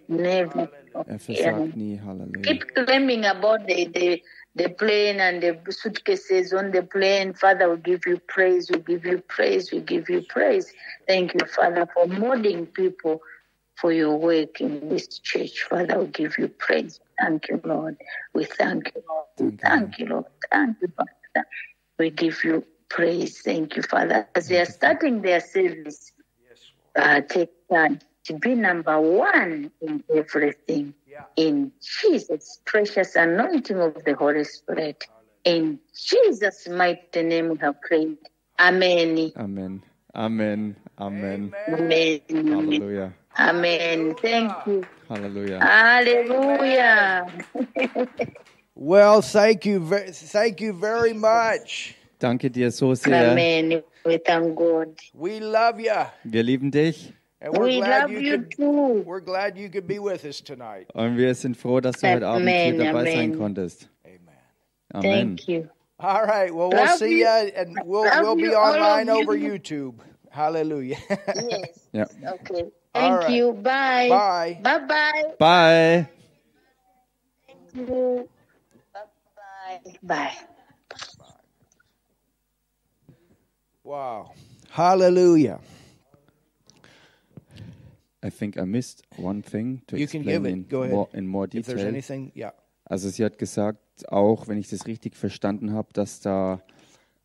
Speaker 4: Never
Speaker 3: Er versagt nie. Halleluja.
Speaker 4: keep claiming about the, the the plane and the suitcases on the plane. Father, we give you praise, we give you praise, we give you praise. Thank you, Father, for molding people for your work in this church. Father, we give you praise. Thank you, Lord. We thank you, Lord.
Speaker 3: Thank you,
Speaker 4: thank you, Lord. Thank you, Father. We give you praise. Thank you, Father. As they are starting their service, uh, take time to be number one in everything. In Jesus' precious anointing of the Holy Spirit. In Jesus' mighty name we have prayed. Amen.
Speaker 3: Amen. Amen. Amen.
Speaker 4: Amen.
Speaker 3: Halleluja.
Speaker 4: Amen. Thank you.
Speaker 3: Hallelujah.
Speaker 4: Hallelujah.
Speaker 1: Well, thank you, thank you very much.
Speaker 3: Danke dir so sehr.
Speaker 4: Amen. We thank God.
Speaker 1: We love you,
Speaker 3: Wir lieben dich
Speaker 1: and we're
Speaker 4: We
Speaker 1: glad
Speaker 4: love
Speaker 1: you
Speaker 4: you
Speaker 1: could.
Speaker 4: too.
Speaker 1: We're glad you could be with us tonight.
Speaker 3: und wir sind froh, dass du heute Abend hier
Speaker 4: Amen,
Speaker 3: dabei sein
Speaker 4: amen.
Speaker 3: konntest.
Speaker 1: Amen.
Speaker 3: Amen.
Speaker 4: Thank you.
Speaker 1: All right. Well, we'll
Speaker 4: Love
Speaker 1: see
Speaker 4: you.
Speaker 1: you, and we'll
Speaker 4: Love
Speaker 1: we'll be online over
Speaker 4: you.
Speaker 1: YouTube. Hallelujah.
Speaker 4: Yes.
Speaker 3: Ja.
Speaker 4: Okay. Thank
Speaker 1: right.
Speaker 4: you. Bye.
Speaker 1: Bye.
Speaker 4: Bye bye.
Speaker 3: Bye.
Speaker 4: Thank you. Bye bye. Bye.
Speaker 1: Wow. Hallelujah.
Speaker 3: I think I missed one thing to
Speaker 1: You can
Speaker 3: explain
Speaker 1: give it.
Speaker 3: in
Speaker 1: Go ahead.
Speaker 3: more, in more
Speaker 1: If there's
Speaker 3: detail.
Speaker 1: anything, yeah.
Speaker 3: Also sie hat gesagt, auch wenn ich das richtig verstanden habe, dass da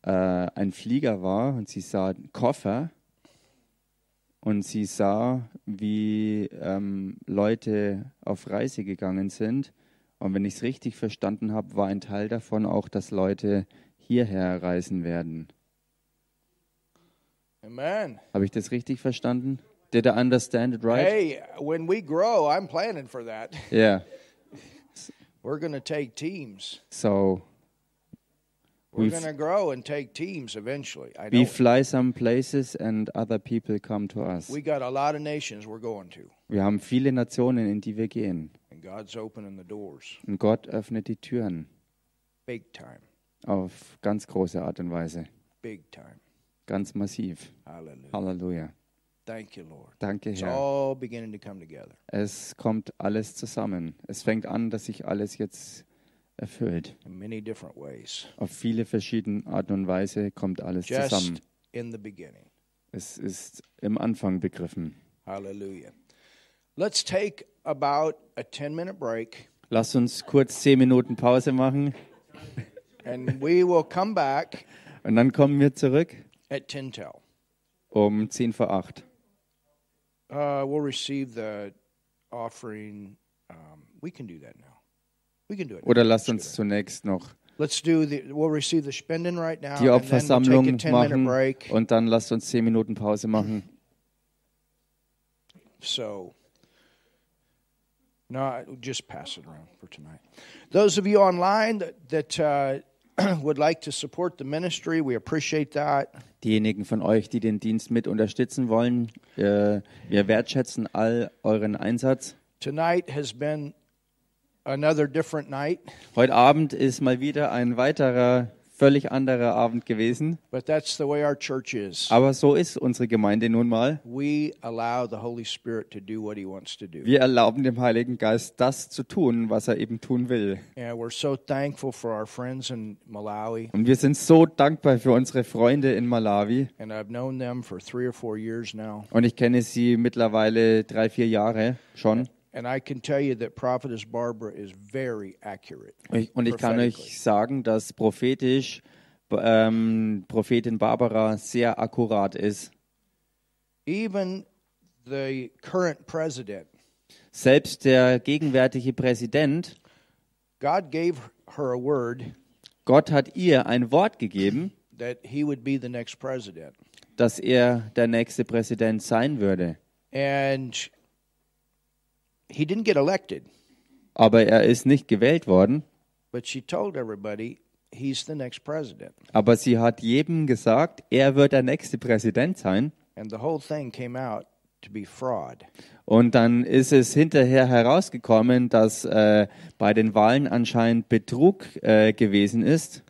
Speaker 3: äh, ein Flieger war und sie sah einen Koffer und sie sah, wie ähm, Leute auf Reise gegangen sind. Und wenn ich es richtig verstanden habe, war ein Teil davon auch, dass Leute hierher reisen werden.
Speaker 1: Amen.
Speaker 3: Habe ich das richtig verstanden? Did I understand it right?
Speaker 1: Hey, when we grow, I'm planning for that.
Speaker 3: Yeah.
Speaker 1: We're going to take teams.
Speaker 3: So
Speaker 1: We're going to grow and take teams eventually. I
Speaker 3: we
Speaker 1: know.
Speaker 3: fly some places and other people come to us.
Speaker 1: We got a lot of nations we're going to,
Speaker 3: Wir haben viele Nationen, in die wir gehen.
Speaker 1: and God's opening the doors
Speaker 3: Und Gott öffnet die Türen
Speaker 1: big time,
Speaker 3: auf ganz große Art und Weise.
Speaker 1: big time.
Speaker 3: Ganz massiv.
Speaker 1: Hallelujah.
Speaker 3: Halleluja.
Speaker 1: Thank you, Lord.
Speaker 3: Danke,
Speaker 1: It's
Speaker 3: Herr.
Speaker 1: all beginning to come together.
Speaker 3: Es kommt alles zusammen. Es fängt an, dass sich alles jetzt erfüllt.
Speaker 1: in many different ways.
Speaker 3: Auf viele verschiedene Arten und Weise kommt alles
Speaker 1: Just
Speaker 3: zusammen.
Speaker 1: in the beginning.
Speaker 3: Es ist im Anfang begriffen.
Speaker 1: Hallelujah. Let's take about a 10 minute break
Speaker 3: Lass uns kurz zehn Minuten Pause machen
Speaker 1: and we will come back
Speaker 3: und dann kommen wir zurück
Speaker 1: at 10 till.
Speaker 3: um 10 vor 8.
Speaker 1: Uh, we'll receive the offering. Um, we can do that now. We can do it.
Speaker 3: Oder
Speaker 1: now.
Speaker 3: lasst
Speaker 1: Let's do
Speaker 3: uns zunächst noch
Speaker 1: Let's do the. We'll receive the spending right now,
Speaker 3: die
Speaker 1: and then we'll take a 10 minute
Speaker 3: machen und dann lasst uns 10 Minuten Pause machen.
Speaker 1: So, no, just pass it around for tonight. Those of you online that, that uh, would like to support the ministry, we appreciate that.
Speaker 3: Diejenigen von euch, die den Dienst mit unterstützen wollen, äh, wir wertschätzen all euren Einsatz.
Speaker 1: Tonight has been another different night,
Speaker 3: Heute Abend ist mal wieder ein weiterer, völlig anderer Abend gewesen.
Speaker 1: but that's the way our church is.
Speaker 3: Aber so ist unsere Gemeinde nun mal.
Speaker 1: We allow the Holy Spirit to do what He wants to do.
Speaker 3: Wir erlauben dem Heiligen Geist, das zu tun, was er eben tun will.
Speaker 1: And we're so thankful for our friends in Malawi,
Speaker 3: Und wir sind so dankbar für unsere Freunde in Malawi.
Speaker 1: and I've known them for three or four years now.
Speaker 3: Und ich kenne sie mittlerweile drei, vier Jahre schon.
Speaker 1: And I can tell you that Prophetess Barbara is very accurate.
Speaker 3: Und ich, kann euch sagen, dass prophetisch ähm, Prophetin Barbara sehr akkurat ist.
Speaker 1: Even the current president,
Speaker 3: Selbst der gegenwärtige Präsident,
Speaker 1: God gave her a word
Speaker 3: Gott hat ihr ein Wort gegeben,
Speaker 1: that he would be the next president.
Speaker 3: dass er der nächste Präsident sein würde.
Speaker 1: And he didn't get elected,
Speaker 3: Aber er ist nicht gewählt worden.
Speaker 1: but she told everybody he's the next president.
Speaker 3: Aber sie hat jedem gesagt, er wird der nächste Präsident sein.
Speaker 1: And the whole thing came out to be fraud.
Speaker 3: Und dann ist es hinterher herausgekommen, dass äh, bei den Wahlen anscheinend Betrug äh, gewesen ist.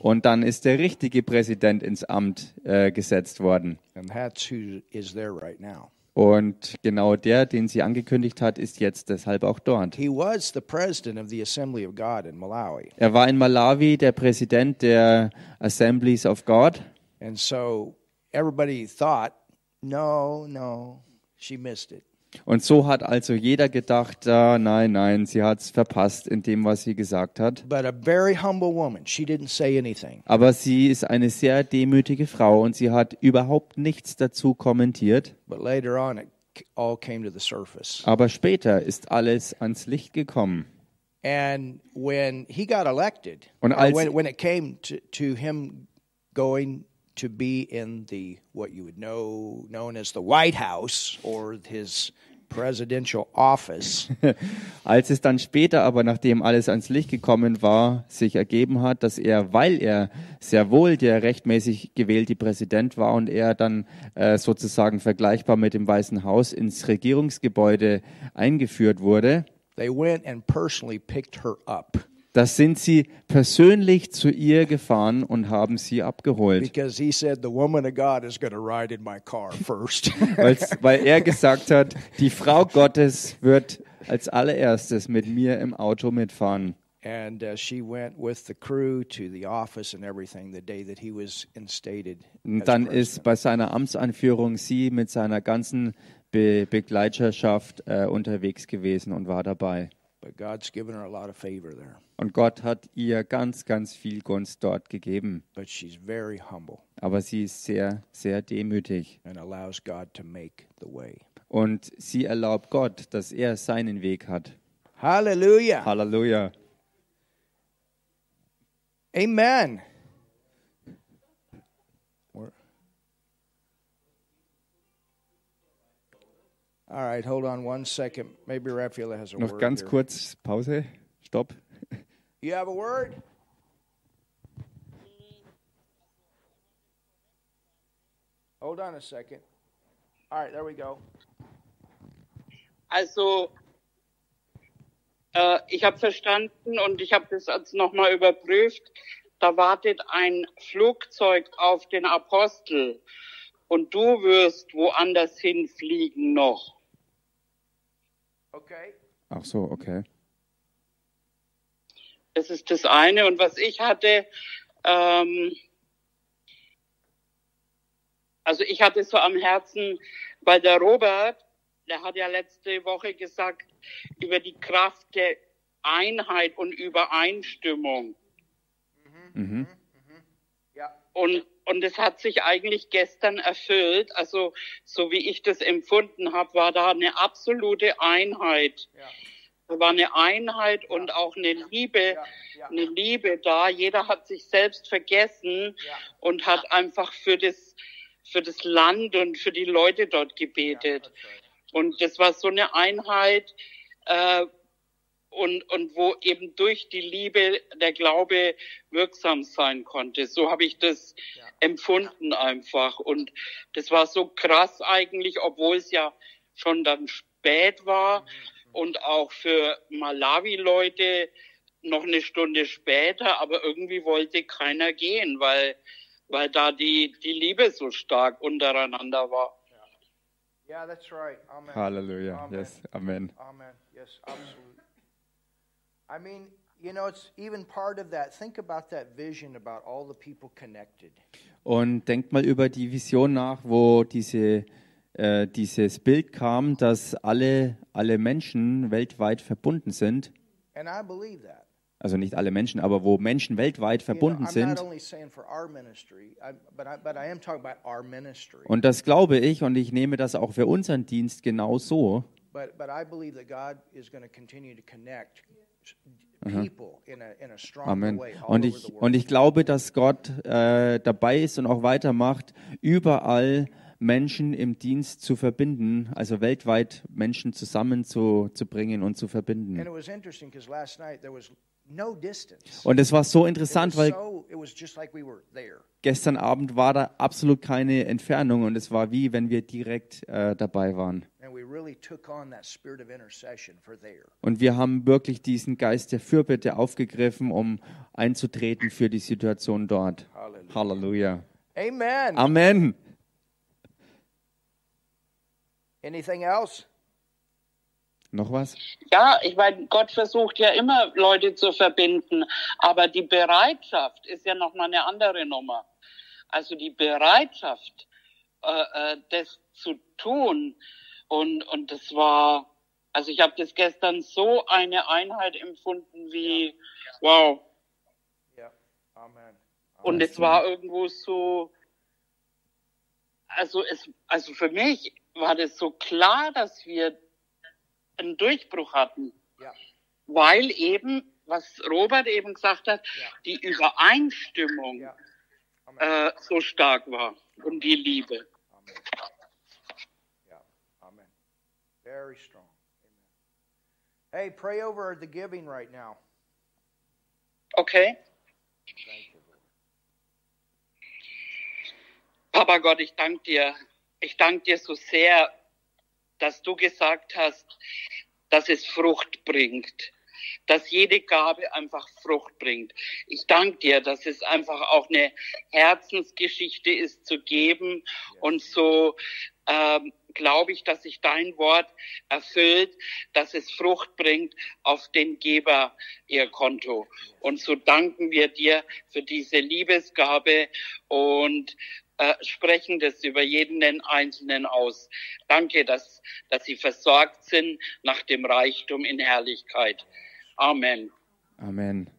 Speaker 3: Und dann ist der richtige Präsident ins Amt äh, gesetzt worden.
Speaker 1: And that's who is there right now.
Speaker 3: Und genau der, den sie angekündigt hat, ist jetzt deshalb auch dort.
Speaker 1: He was the president of the Assembly of God in Malawi.
Speaker 3: Er war in Malawi der Präsident der Assemblies of God.
Speaker 1: And so everybody thought, no, no, she missed it.
Speaker 3: Und so hat also jeder gedacht, ah, nein, nein, sie hat es verpasst in dem, was sie gesagt hat.
Speaker 1: But a very humble woman. She didn't say anything.
Speaker 3: Aber sie ist eine sehr demütige Frau und sie hat überhaupt nichts dazu kommentiert.
Speaker 1: But later on, it c- all came to the surface.
Speaker 3: Aber später ist alles ans Licht gekommen.
Speaker 1: And when he got elected,
Speaker 3: Und
Speaker 1: or
Speaker 3: als-
Speaker 1: when, when it came to, to him going to be in the what you would know known as the White House or his presidential office,
Speaker 3: Als es dann später aber, nachdem alles ans Licht gekommen war, sich ergeben hat, dass er, weil er sehr wohl der rechtmäßig gewählte Präsident war und er dann äh, sozusagen vergleichbar mit dem Weißen Haus ins Regierungsgebäude eingeführt wurde,
Speaker 1: they went and personally picked her up
Speaker 3: da sind sie persönlich zu ihr gefahren und haben sie abgeholt.
Speaker 1: because he said the woman of God is going to ride in my car first.
Speaker 3: Weil's, weil er gesagt hat, die Frau Gottes wird als allererstes mit mir im Auto mitfahren.
Speaker 1: and uh, she went with the crew to the office and everything the day that he was instated.
Speaker 3: Dann ist bei seiner Amtsanführung sie mit seiner ganzen Be Begleiterschaft äh, unterwegs gewesen und war dabei.
Speaker 1: But God's given her a lot of favor there.
Speaker 3: Und Gott hat ihr ganz, ganz viel Gunst dort gegeben.
Speaker 1: But she's very humble
Speaker 3: Aber sie ist sehr, sehr demütig.
Speaker 1: and allows God to make the way.
Speaker 3: Und sie erlaubt Gott, dass er seinen Weg hat.
Speaker 1: Hallelujah.
Speaker 3: Halleluja.
Speaker 1: Amen. All right, hold on one second. Maybe Rafaela has a
Speaker 3: Noch
Speaker 1: word.
Speaker 3: ganz kurz Pause. Stopp.
Speaker 1: You have a word? Hold on a second. All right, there we go.
Speaker 5: Also, äh, ich habe verstanden und ich habe das jetzt nochmal überprüft. Da wartet ein Flugzeug auf den Apostel und du wirst woanders hinfliegen noch.
Speaker 1: Okay.
Speaker 3: Ach so, okay.
Speaker 5: Das ist das eine. Und was ich hatte, ähm, also ich hatte so am Herzen, weil der Robert, der hat ja letzte Woche gesagt, über die Kraft der Einheit und Übereinstimmung.
Speaker 3: Mhm.
Speaker 1: Ja.
Speaker 5: Und, und es hat sich eigentlich gestern erfüllt. Also so wie ich das empfunden habe, war da eine absolute Einheit.
Speaker 1: Ja.
Speaker 5: Da war eine Einheit und auch eine Liebe,
Speaker 1: Ja, ja.
Speaker 5: eine Liebe da. Jeder hat sich selbst vergessen
Speaker 1: Ja.
Speaker 5: und hat einfach für das, für das Land und für die Leute dort gebetet. Und das war so eine Einheit äh, und, und wo eben durch die Liebe der Glaube wirksam sein konnte. So habe ich das
Speaker 1: Ja.
Speaker 5: empfunden einfach. Und das war so krass eigentlich, obwohl es ja schon dann spät war und auch für Malawi-Leute noch eine Stunde später, aber irgendwie wollte keiner gehen, weil, weil da die, die Liebe so stark untereinander war.
Speaker 1: Yeah, that's right. Amen.
Speaker 3: Halleluja.
Speaker 1: Amen.
Speaker 3: Yes. Amen.
Speaker 1: Amen. Yes, absolutely. I mean, you know, it's even part of that. Think about that vision about all the people connected.
Speaker 3: Und denkt mal über die Vision nach, wo diese, äh, dieses Bild kam, dass alle, alle Menschen weltweit verbunden sind.
Speaker 1: And I believe that.
Speaker 3: Also nicht alle Menschen, aber wo Menschen weltweit verbunden sind. Und das glaube ich und ich nehme das auch für unseren Dienst genau so. Amen. Und ich, und ich glaube, dass Gott äh, dabei ist und auch weitermacht, überall Menschen im Dienst zu verbinden, also weltweit Menschen zusammenzubringen und zu verbinden. Und es war so interessant, weil gestern Abend war da absolut keine Entfernung und es war wie, wenn wir direkt äh, dabei waren. Und wir haben wirklich diesen Geist der Fürbitte aufgegriffen, um einzutreten für die Situation dort. Halleluja.
Speaker 1: Amen.
Speaker 3: Amen.
Speaker 1: Anything else?
Speaker 3: Noch was?
Speaker 5: Ja, ich meine, Gott versucht ja immer Leute zu verbinden, aber die Bereitschaft ist ja noch mal eine andere Nummer. Also die Bereitschaft, äh, äh, das zu tun und und das war, also ich habe das gestern so eine Einheit empfunden wie, wow.
Speaker 1: Yeah. Amen.
Speaker 5: Und es war irgendwo so, also es, also für mich war das so klar, dass wir einen Durchbruch hatten,
Speaker 1: Yeah.
Speaker 5: weil eben, was Robert eben gesagt hat,
Speaker 1: Ja.
Speaker 5: die Übereinstimmung.
Speaker 1: Amen.
Speaker 5: äh, so stark war und die Liebe.
Speaker 1: Amen. Yeah. Amen. Very strong. Amen. Hey, pray over the giving right now.
Speaker 5: Okay?
Speaker 1: Thank you.
Speaker 5: Papa Gott, ich danke dir. Ich danke dir so sehr, dass du gesagt hast, dass es Frucht bringt. Dass jede Gabe einfach Frucht bringt. Ich danke dir, dass es einfach auch eine Herzensgeschichte ist zu geben. Und so ähm, glaube ich, dass sich dein Wort erfüllt, dass es Frucht bringt auf den Geber ihr Konto. Und so danken wir dir für diese Liebesgabe und äh, sprechen das über jeden Einzelnen aus. Danke, dass, dass sie versorgt sind nach dem Reichtum in Herrlichkeit. Amen.
Speaker 3: Amen.